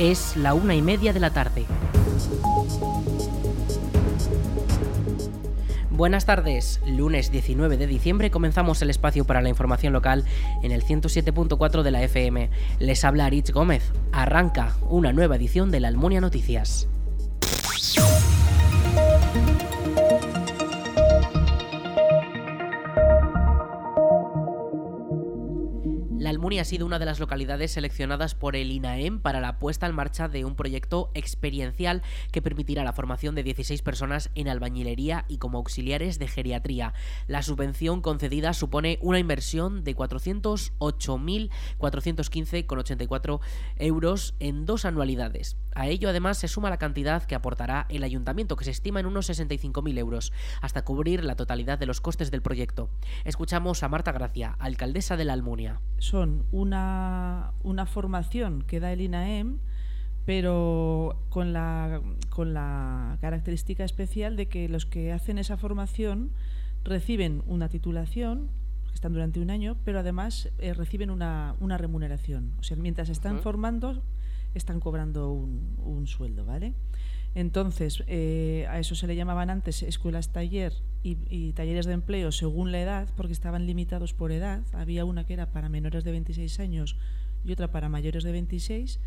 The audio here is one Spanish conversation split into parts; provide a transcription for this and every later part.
Es la una y media de la tarde. Buenas tardes, lunes 19 de diciembre comenzamos el espacio para la información local en el 107.4 de la FM. Les habla Aritz Gómez. Arranca una nueva edición de la Almunia Noticias. Almunia ha sido una de las localidades seleccionadas por el INAEM para la puesta en marcha de un proyecto experiencial que permitirá la formación de 16 personas en albañilería y como auxiliares de geriatría. La subvención concedida supone una inversión de 408.415,84 euros en dos anualidades. A ello además se suma la cantidad que aportará el ayuntamiento, que se estima en unos 65.000 euros, hasta cubrir la totalidad de los costes del proyecto. Escuchamos a Marta Gracia, alcaldesa de la Almunia una, una formación que da el INAEM, pero con la, con la característica especial de que los que hacen esa formación reciben una titulación, que están durante un año, pero además eh, reciben una, una, remuneración. O sea, mientras están formando, están cobrando un, sueldo, ¿vale? Entonces, eh, a eso se le llamaban antes escuelas taller y, talleres de empleo según la edad, porque estaban limitados por edad. Había una que era para menores de 26 años y otra para mayores de 26.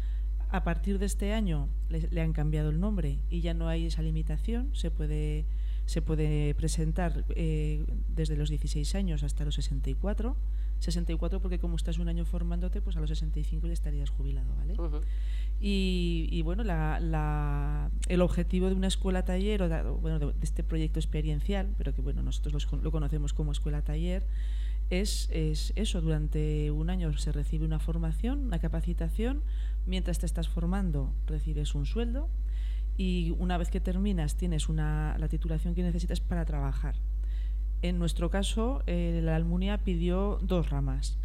A partir de este año le, han cambiado el nombre y ya no hay esa limitación. Se puede, se puede presentar eh, desde los 16 años hasta los 64. 64 porque como estás un año formándote, pues a los 65 ya estarías jubilado, ¿vale? Y, bueno, el objetivo de una escuela taller, o bueno, de, este proyecto experiencial, pero que bueno, nosotros lo conocemos como escuela taller, es, es, eso, durante un año se recibe una formación, una capacitación, mientras te estás formando recibes un sueldo y una vez que terminas tienes una, la titulación que necesitas para trabajar. En nuestro caso, eh, la Almunia pidió dos ramas.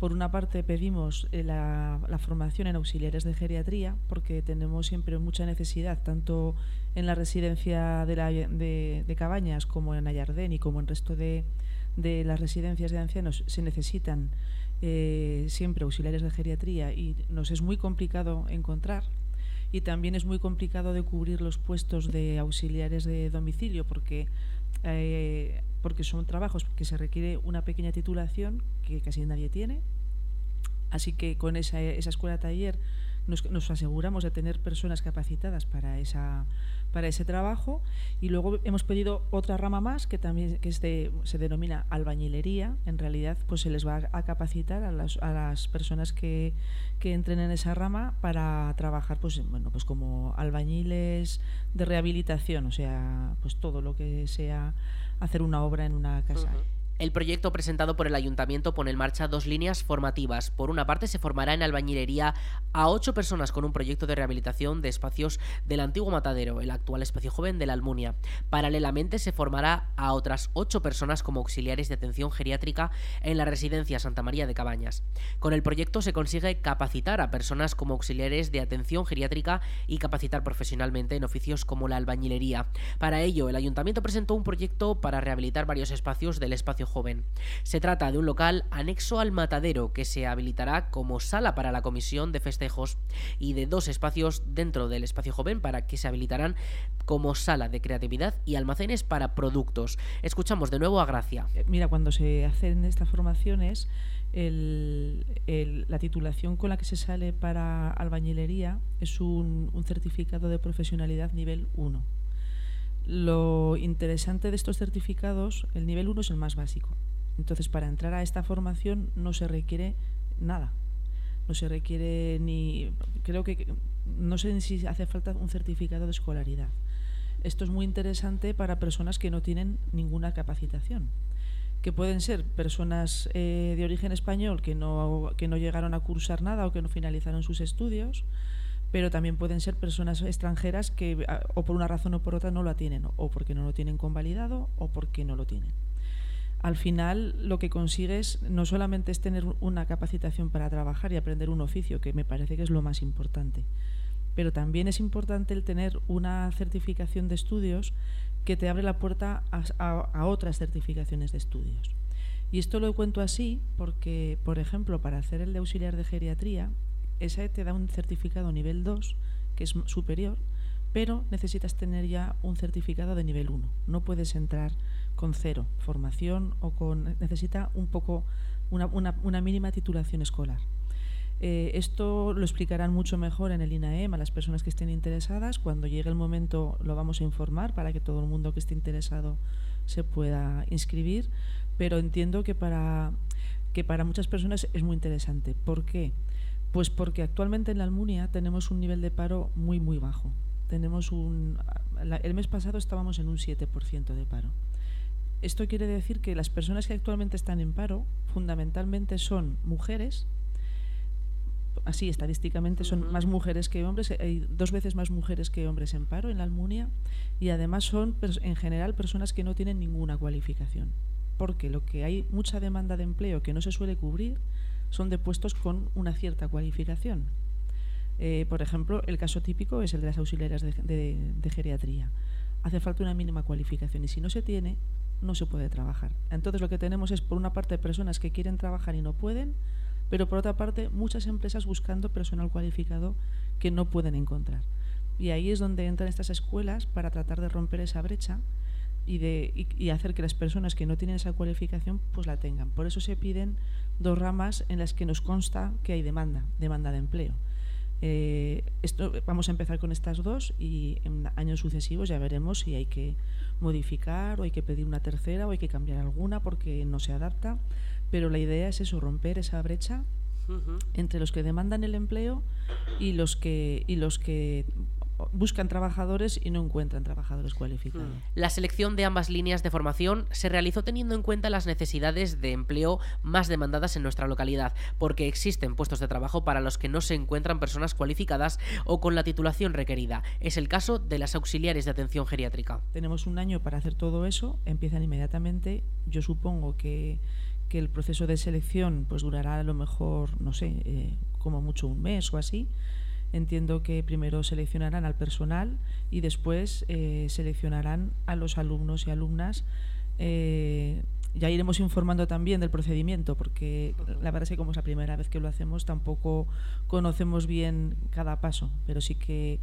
Por una parte pedimos eh, la, formación en auxiliares de geriatría porque tenemos siempre mucha necesidad tanto en la residencia de, Cabañas como en Ayardén y como en el resto de, las residencias de ancianos se necesitan eh, siempre auxiliares de geriatría y nos es muy complicado encontrar y también es muy complicado de cubrir los puestos de auxiliares de domicilio porque porque son trabajos que se requiere una pequeña titulación que casi nadie tiene. Así que con esa, esa escuela taller nos, nos, aseguramos de tener personas capacitadas para, esa, para ese trabajo y luego hemos pedido otra rama más que también que se denomina albañilería. En realidad pues se les va a capacitar a las, a las personas que, que, entren en esa rama para trabajar pues, bueno, pues como albañiles de rehabilitación, o sea, pues todo lo que sea hacer una obra en una casa. El proyecto presentado por el ayuntamiento pone en marcha dos líneas formativas. Por una parte, se formará en albañilería a ocho personas con un proyecto de rehabilitación de espacios del antiguo matadero, el actual espacio joven de la Almunia. Paralelamente, se formará a otras ocho personas como auxiliares de atención geriátrica en la residencia Santa María de Cabañas. Con el proyecto se consigue capacitar a personas como auxiliares de atención geriátrica y capacitar profesionalmente en oficios como la albañilería. Para ello, el ayuntamiento presentó un proyecto para rehabilitar varios espacios del espacio joven. Se trata de un local anexo al matadero que se habilitará como sala para la comisión de festejos y de dos espacios dentro del espacio joven para que se habilitarán como sala de creatividad y almacenes para productos. Escuchamos de nuevo a Gracia. Eh, mira, cuando se hacen estas formaciones, la titulación con la que se sale para albañilería es un, un certificado de profesionalidad nivel 1 lo interesante de estos certificados, el nivel 1 es el más básico. Entonces, para entrar a esta formación no se requiere nada. No se requiere ni. Creo que. No sé si hace falta un certificado de escolaridad. Esto es muy interesante para personas que no tienen ninguna capacitación. Que pueden ser personas eh, de origen español que no, que no llegaron a cursar nada o que no finalizaron sus estudios pero también pueden ser personas extranjeras que ah, o por una razón o por otra no la tienen, o porque no lo tienen convalidado o porque no lo tienen. Al final lo que consigues no solamente es tener una capacitación para trabajar y aprender un oficio, que me parece que es lo más importante, pero también es importante el tener una certificación de estudios que te abre la puerta a otras certificaciones de estudios. Y esto lo cuento así porque, por ejemplo, para hacer el de auxiliar de geriatría, esa te da un certificado nivel 2, que es superior, pero necesitas tener ya un certificado de nivel 1. No puedes entrar con cero formación o con... necesita un poco una, una, mínima titulación escolar. Eh, esto lo explicarán mucho mejor en el INAEM a las personas que estén interesadas. Cuando llegue el momento lo vamos a informar para que todo el mundo que esté interesado se pueda inscribir. Pero entiendo que para, que para muchas personas es muy interesante. ¿Por qué? Pues porque actualmente en la Almunia tenemos un nivel de paro muy, muy bajo. Tenemos un, el mes pasado estábamos en un 7% de paro. Esto quiere decir que las personas que actualmente están en paro fundamentalmente son mujeres, así estadísticamente son más mujeres que hombres, hay dos veces más mujeres que hombres en paro en la Almunia y además son en general personas que no tienen ninguna cualificación. Porque lo que hay mucha demanda de empleo que no se suele cubrir son de puestos con una cierta cualificación. Eh, por ejemplo, el caso típico es el de las auxiliares de geriatría. Hace falta una mínima cualificación y si no se tiene, no se puede trabajar. Entonces lo que tenemos es por una parte personas que quieren trabajar y no pueden, pero por otra parte muchas empresas buscando personal cualificado que no pueden encontrar. Y ahí es donde entran estas escuelas para tratar de romper esa brecha y, de, y, hacer que las personas que no tienen esa cualificación pues la tengan. Por eso se piden dos ramas en las que nos consta que hay demanda, demanda de empleo. Eh, esto, vamos a empezar con estas dos y en años sucesivos ya veremos si hay que modificar o hay que pedir una tercera o hay que cambiar alguna porque no se adapta. Pero la idea es eso, romper esa brecha entre los que demandan el empleo y los que y los que buscan trabajadores y no encuentran trabajadores cualificados. Hmm. La selección de ambas líneas de formación se realizó teniendo en cuenta las necesidades de empleo más demandadas en nuestra localidad, porque existen puestos de trabajo para los que no se encuentran personas cualificadas o con la titulación requerida. Es el caso de las auxiliares de atención geriátrica. Tenemos un año para hacer todo eso, empiezan inmediatamente. Yo supongo que, el proceso de selección pues durará a lo mejor, no sé, eh, como mucho un mes o así entiendo que primero seleccionarán al personal y después eh, seleccionarán a los alumnos y alumnas. Eh, ya iremos informando también del procedimiento, porque la verdad es que como es la primera vez que lo hacemos, tampoco conocemos bien cada paso, pero sí que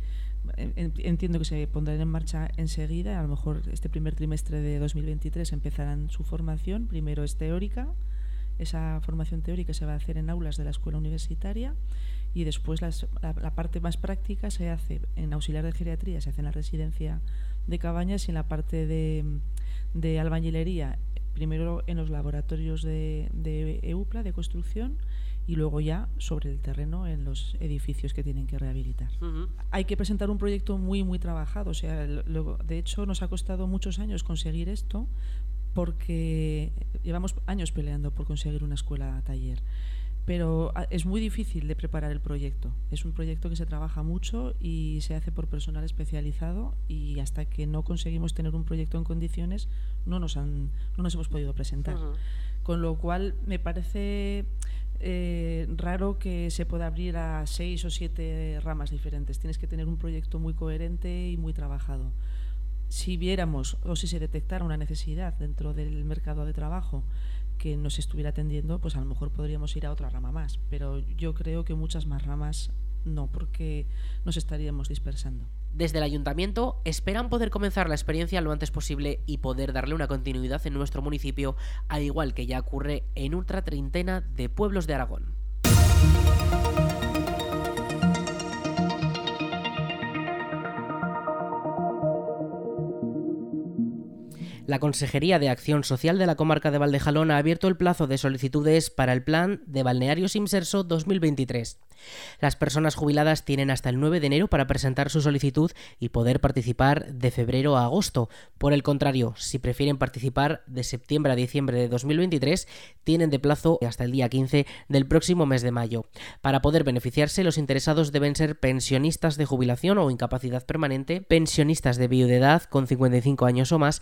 entiendo que se pondrán en marcha enseguida. A lo mejor este primer trimestre de 2023 empezarán su formación. Primero es teórica, esa formación teórica se va a hacer en aulas de la escuela universitaria y después la, parte más práctica se hace en auxiliar de geriatría, se hace en la residencia de Cabañas y en la parte de, albañilería, primero en los laboratorios de, EUPLA, de construcción, y luego ya sobre el terreno en los edificios que tienen que rehabilitar. Hay que presentar un proyecto muy, muy trabajado. O sea, de hecho, nos ha costado muchos años conseguir esto porque llevamos años peleando por conseguir una escuela taller pero ah, es muy difícil de preparar el proyecto. Es un proyecto que se trabaja mucho y se hace por personal especializado y hasta que no conseguimos tener un proyecto en condiciones no nos, han, no nos hemos podido presentar. Con lo cual me parece eh, raro que se pueda abrir a seis o siete ramas diferentes. Tienes que tener un proyecto muy coherente y muy trabajado. Si viéramos o si se detectara una necesidad dentro del mercado de trabajo, que nos estuviera atendiendo, pues a lo mejor podríamos ir a otra rama más. Pero yo creo que muchas más ramas no, porque nos estaríamos dispersando. Desde el ayuntamiento esperan poder comenzar la experiencia lo antes posible y poder darle una continuidad en nuestro municipio, al igual que ya ocurre en otra treintena de pueblos de Aragón. La Consejería de Acción Social de la Comarca de Valdejalón ha abierto el plazo de solicitudes para el Plan de Balnearios Imserso 2023. Las personas jubiladas tienen hasta el 9 de enero para presentar su solicitud y poder participar de febrero a agosto. Por el contrario, si prefieren participar de septiembre a diciembre de 2023, tienen de plazo hasta el día 15 del próximo mes de mayo. Para poder beneficiarse, los interesados deben ser pensionistas de jubilación o incapacidad permanente, pensionistas de viudedad con 55 años o más,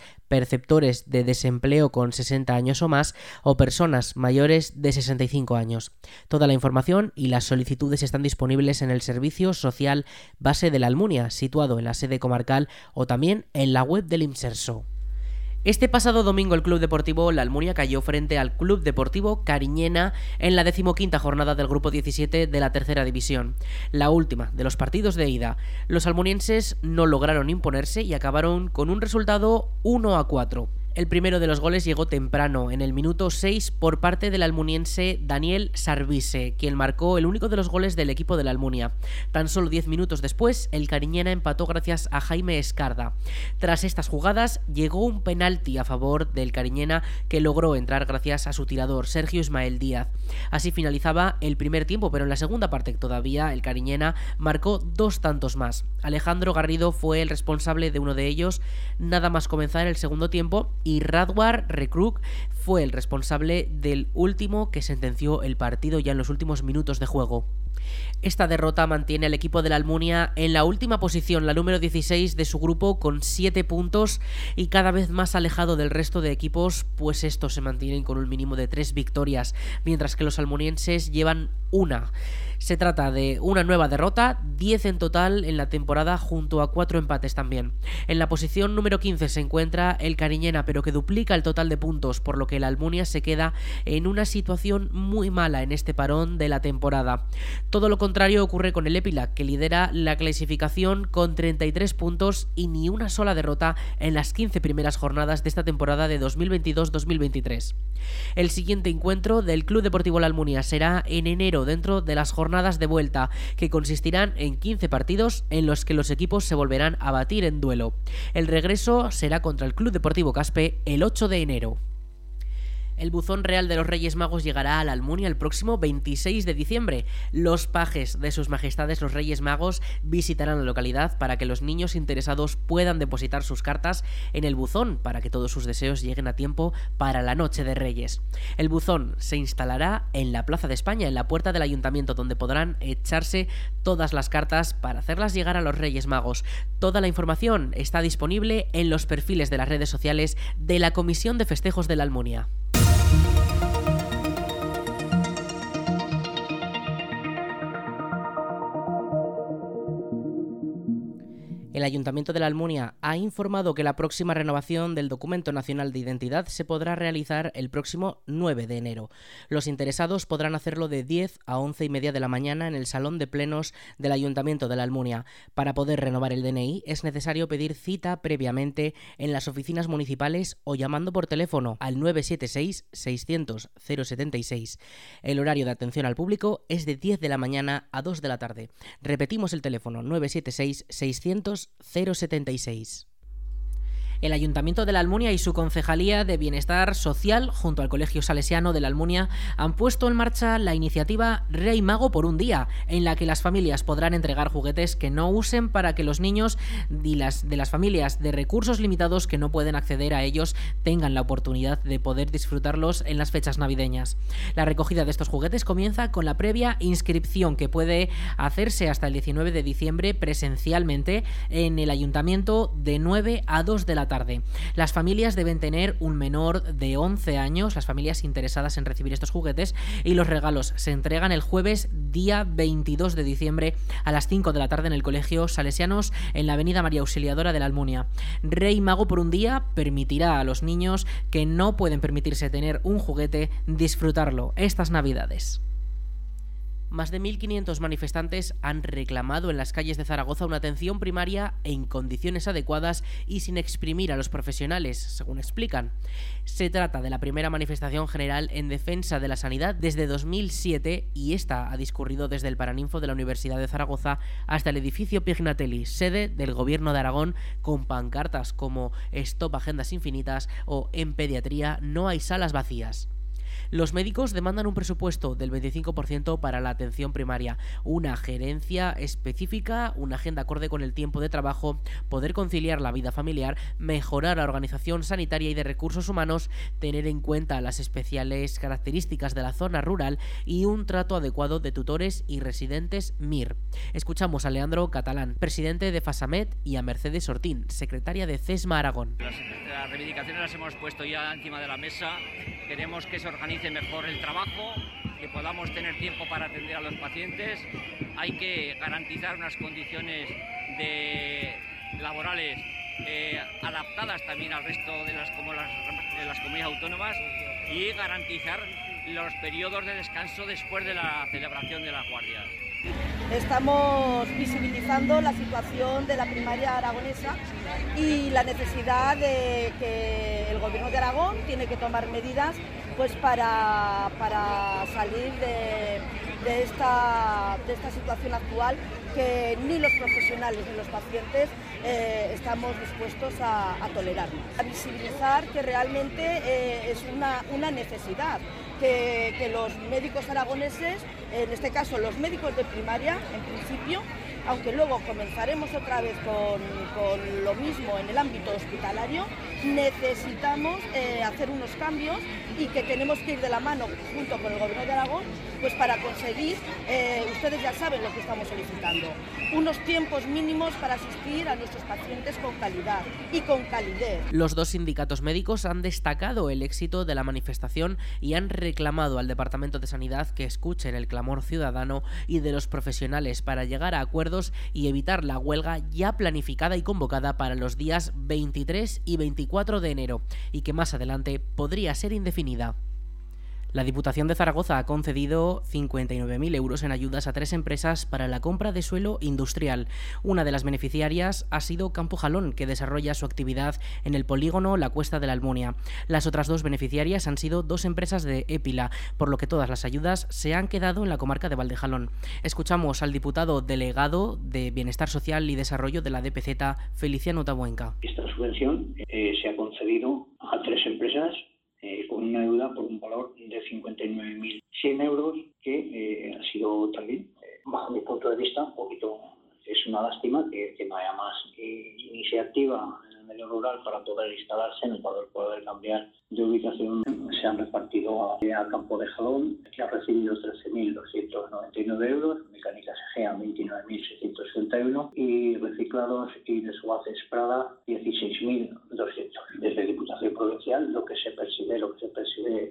de desempleo con 60 años o más o personas mayores de 65 años. Toda la información y las solicitudes están disponibles en el Servicio Social Base de la Almunia, situado en la sede comarcal o también en la web del IMSERSO. Este pasado domingo el Club Deportivo La Almunia cayó frente al Club Deportivo Cariñena en la decimoquinta jornada del Grupo 17 de la Tercera División, la última de los partidos de ida. Los almunienses no lograron imponerse y acabaron con un resultado 1 a 4. El primero de los goles llegó temprano, en el minuto 6, por parte del almuniense Daniel Sarvise, quien marcó el único de los goles del equipo de la Almunia. Tan solo 10 minutos después, el Cariñena empató gracias a Jaime Escarda. Tras estas jugadas, llegó un penalti a favor del Cariñena que logró entrar gracias a su tirador, Sergio Ismael Díaz. Así finalizaba el primer tiempo, pero en la segunda parte todavía el Cariñena marcó dos tantos más. Alejandro Garrido fue el responsable de uno de ellos, nada más comenzar el segundo tiempo y Radwar Rekruk fue el responsable del último que sentenció el partido ya en los últimos minutos de juego. Esta derrota mantiene al equipo de la Almunia en la última posición, la número 16 de su grupo, con 7 puntos y cada vez más alejado del resto de equipos, pues estos se mantienen con un mínimo de 3 victorias, mientras que los almunienses llevan una. Se trata de una nueva derrota, 10 en total en la temporada junto a 4 empates también. En la posición número 15 se encuentra el Cariñena, pero que duplica el total de puntos, por lo que el Almunia se queda en una situación muy mala en este parón de la temporada. Todo lo contrario ocurre con el Epila, que lidera la clasificación con 33 puntos y ni una sola derrota en las 15 primeras jornadas de esta temporada de 2022-2023. El siguiente encuentro del Club Deportivo La Almunia será en enero dentro de las jornadas de vuelta, que consistirán en 15 partidos en los que los equipos se volverán a batir en duelo. El regreso será contra el Club Deportivo Caspe el 8 de enero. El buzón real de los Reyes Magos llegará a la Almunia el próximo 26 de diciembre. Los pajes de sus majestades los Reyes Magos visitarán la localidad para que los niños interesados puedan depositar sus cartas en el buzón para que todos sus deseos lleguen a tiempo para la noche de Reyes. El buzón se instalará en la Plaza de España, en la puerta del ayuntamiento, donde podrán echarse todas las cartas para hacerlas llegar a los Reyes Magos. Toda la información está disponible en los perfiles de las redes sociales de la Comisión de Festejos de la Almunia. El Ayuntamiento de la Almunia ha informado que la próxima renovación del Documento Nacional de Identidad se podrá realizar el próximo 9 de enero. Los interesados podrán hacerlo de 10 a 11 y media de la mañana en el Salón de Plenos del Ayuntamiento de la Almunia. Para poder renovar el DNI es necesario pedir cita previamente en las oficinas municipales o llamando por teléfono al 976 600 076. El horario de atención al público es de 10 de la mañana a 2 de la tarde. Repetimos el teléfono 976 600 076. El Ayuntamiento de la Almunia y su Concejalía de Bienestar Social, junto al Colegio Salesiano de la Almunia, han puesto en marcha la iniciativa Rey Mago por un día, en la que las familias podrán entregar juguetes que no usen para que los niños de las, de las familias de recursos limitados que no pueden acceder a ellos tengan la oportunidad de poder disfrutarlos en las fechas navideñas. La recogida de estos juguetes comienza con la previa inscripción que puede hacerse hasta el 19 de diciembre presencialmente en el Ayuntamiento de 9 a 2 de la tarde tarde. Las familias deben tener un menor de 11 años, las familias interesadas en recibir estos juguetes, y los regalos se entregan el jueves día 22 de diciembre a las 5 de la tarde en el Colegio Salesianos en la Avenida María Auxiliadora de la Almunia. Rey Mago por un día permitirá a los niños que no pueden permitirse tener un juguete disfrutarlo estas Navidades. Más de 1.500 manifestantes han reclamado en las calles de Zaragoza una atención primaria en condiciones adecuadas y sin exprimir a los profesionales, según explican. Se trata de la primera manifestación general en defensa de la sanidad desde 2007 y esta ha discurrido desde el Paraninfo de la Universidad de Zaragoza hasta el edificio Pignatelli, sede del Gobierno de Aragón, con pancartas como Stop Agendas Infinitas o En Pediatría no hay salas vacías. Los médicos demandan un presupuesto del 25% para la atención primaria, una gerencia específica, una agenda acorde con el tiempo de trabajo, poder conciliar la vida familiar, mejorar la organización sanitaria y de recursos humanos, tener en cuenta las especiales características de la zona rural y un trato adecuado de tutores y residentes MIR. Escuchamos a Leandro Catalán, presidente de Fasamet, y a Mercedes Ortín, secretaria de CESMA Aragón. Las, reivindicaciones las hemos puesto ya encima de la mesa. Queremos que se organice mejor el trabajo, que podamos tener tiempo para atender a los pacientes. Hay que garantizar unas condiciones laborales eh, adaptadas también al resto de las, como las, de las comunidades autónomas y garantizar los periodos de descanso después de la celebración de las guardias. Estamos visibilizando la situación de la primaria aragonesa y la necesidad de que el Gobierno de Aragón tiene que tomar medidas pues, para, para salir de, de, esta, de esta situación actual que ni los profesionales ni los pacientes eh, estamos dispuestos a, tolerar. A visibilizar que realmente eh, es una, una necesidad que, que, los médicos aragoneses, en este caso los médicos de primaria, en principio, aunque luego comenzaremos otra vez con, con lo mismo en el ámbito hospitalario, necesitamos eh, hacer unos cambios y que tenemos que ir de la mano junto con el Gobierno de Aragón pues para conseguir, eh, ustedes ya saben lo que estamos solicitando, unos tiempos mínimos para asistir a nuestros pacientes con calidad y con calidez. Los dos sindicatos médicos han destacado el éxito de la manifestación y han reclamado al Departamento de Sanidad que escuchen el clamor ciudadano y de los profesionales para llegar a acuerdos y evitar la huelga ya planificada y convocada para los días 23 y 24 de enero y que más adelante podría ser indefinida. La Diputación de Zaragoza ha concedido 59.000 euros en ayudas a tres empresas para la compra de suelo industrial. Una de las beneficiarias ha sido Campo Jalón, que desarrolla su actividad en el polígono La Cuesta de la Almunia. Las otras dos beneficiarias han sido dos empresas de Épila, por lo que todas las ayudas se han quedado en la comarca de Valdejalón. Escuchamos al diputado delegado de Bienestar Social y Desarrollo de la DPZ, Feliciano Tabuenca. Esta subvención eh, se ha concedido a tres empresas eh, con una deuda por un valor de 59.100 euros, que eh, ha sido también, eh, bajo mi punto de vista, un poquito, es una lástima que, que no haya más iniciativa en el medio rural para poder instalarse, en el poder, cambiar de ubicación. Se han repartido a, a Campo de Jalón, que ha recibido 13.299 euros, Mecánicas Egea 29.661 y reciclados y desguaces Prada 16.200. Desde Diputación Provincial lo que se percibe, lo que se percibe,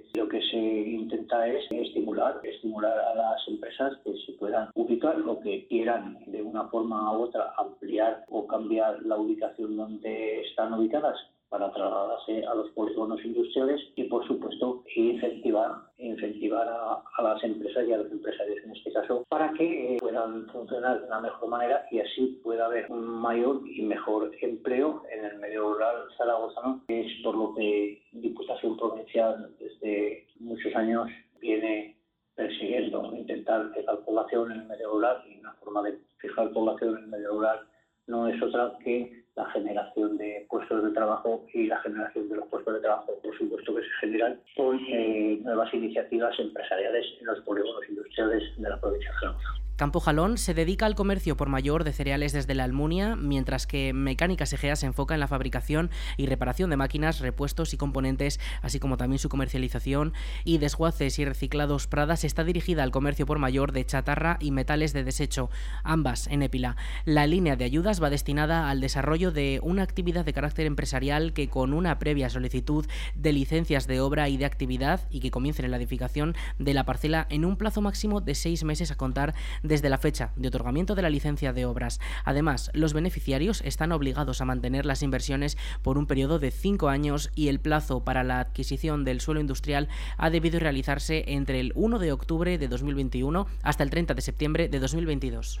es estimular, estimular a las empresas que se puedan ubicar lo que quieran de una forma u otra ampliar o cambiar la ubicación donde están ubicadas para trasladarse a los polígonos industriales y, por supuesto, incentivar, incentivar a, las empresas y a los empresarios en este caso para que eh, puedan funcionar de una mejor manera y así pueda haber un mayor y mejor empleo en el medio rural zaragozano, que es por lo que Diputación Provincial desde muchos años viene persiguiendo, intentar fijar población en el medio rural y una forma de fijar población en el medio rural no es otra que la generación de puestos de trabajo y la generación de los puestos de trabajo, por supuesto, que se generan con eh, nuevas iniciativas empresariales en los polígonos industriales de la provincia de Zaragoza. Campo Jalón se dedica al comercio por mayor de cereales desde la Almunia, mientras que Mecánicas Egea se enfoca en la fabricación y reparación de máquinas, repuestos y componentes, así como también su comercialización y desguaces y reciclados Pradas está dirigida al comercio por mayor de chatarra y metales de desecho, ambas en Épila. La línea de ayudas va destinada al desarrollo de una actividad de carácter empresarial que con una previa solicitud de licencias de obra y de actividad y que comiencen en la edificación de la parcela en un plazo máximo de seis meses a contar desde la fecha de otorgamiento de la licencia de obras. Además, los beneficiarios están obligados a mantener las inversiones por un periodo de cinco años y el plazo para la adquisición del suelo industrial ha debido realizarse entre el 1 de octubre de 2021 hasta el 30 de septiembre de 2022.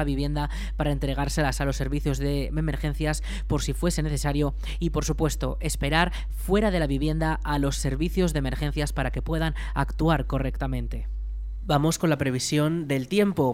vivienda para entregárselas a los servicios de emergencias por si fuese necesario y por supuesto esperar fuera de la vivienda a los servicios de emergencias para que puedan actuar correctamente. Vamos con la previsión del tiempo.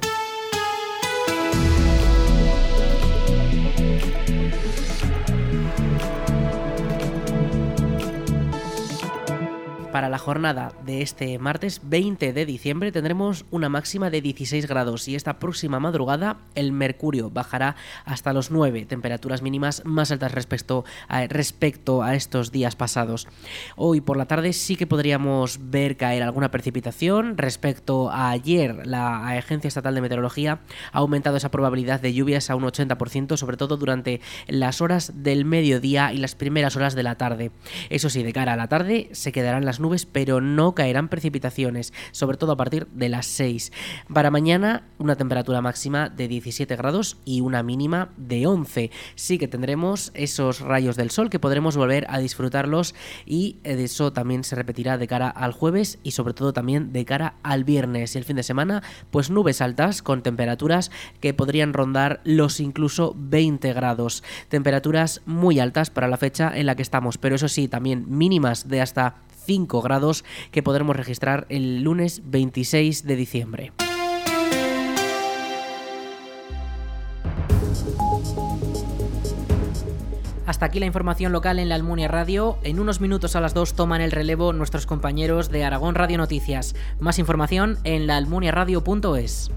Para la jornada de este martes 20 de diciembre tendremos una máxima de 16 grados y esta próxima madrugada el mercurio bajará hasta los 9, temperaturas mínimas más altas respecto a, respecto a estos días pasados. Hoy por la tarde sí que podríamos ver caer alguna precipitación respecto a ayer. La Agencia Estatal de Meteorología ha aumentado esa probabilidad de lluvias a un 80%, sobre todo durante las horas del mediodía y las primeras horas de la tarde. Eso sí, de cara a la tarde se quedarán las nubes, pero no caerán precipitaciones, sobre todo a partir de las 6. Para mañana, una temperatura máxima de 17 grados y una mínima de 11. Sí que tendremos esos rayos del sol que podremos volver a disfrutarlos y eso también se repetirá de cara al jueves y sobre todo también de cara al viernes y el fin de semana, pues nubes altas con temperaturas que podrían rondar los incluso 20 grados. Temperaturas muy altas para la fecha en la que estamos, pero eso sí, también mínimas de hasta 5 grados que podremos registrar el lunes 26 de diciembre. Hasta aquí la información local en la Almunia Radio. En unos minutos a las 2 toman el relevo nuestros compañeros de Aragón Radio Noticias. Más información en laalmuniaradio.es.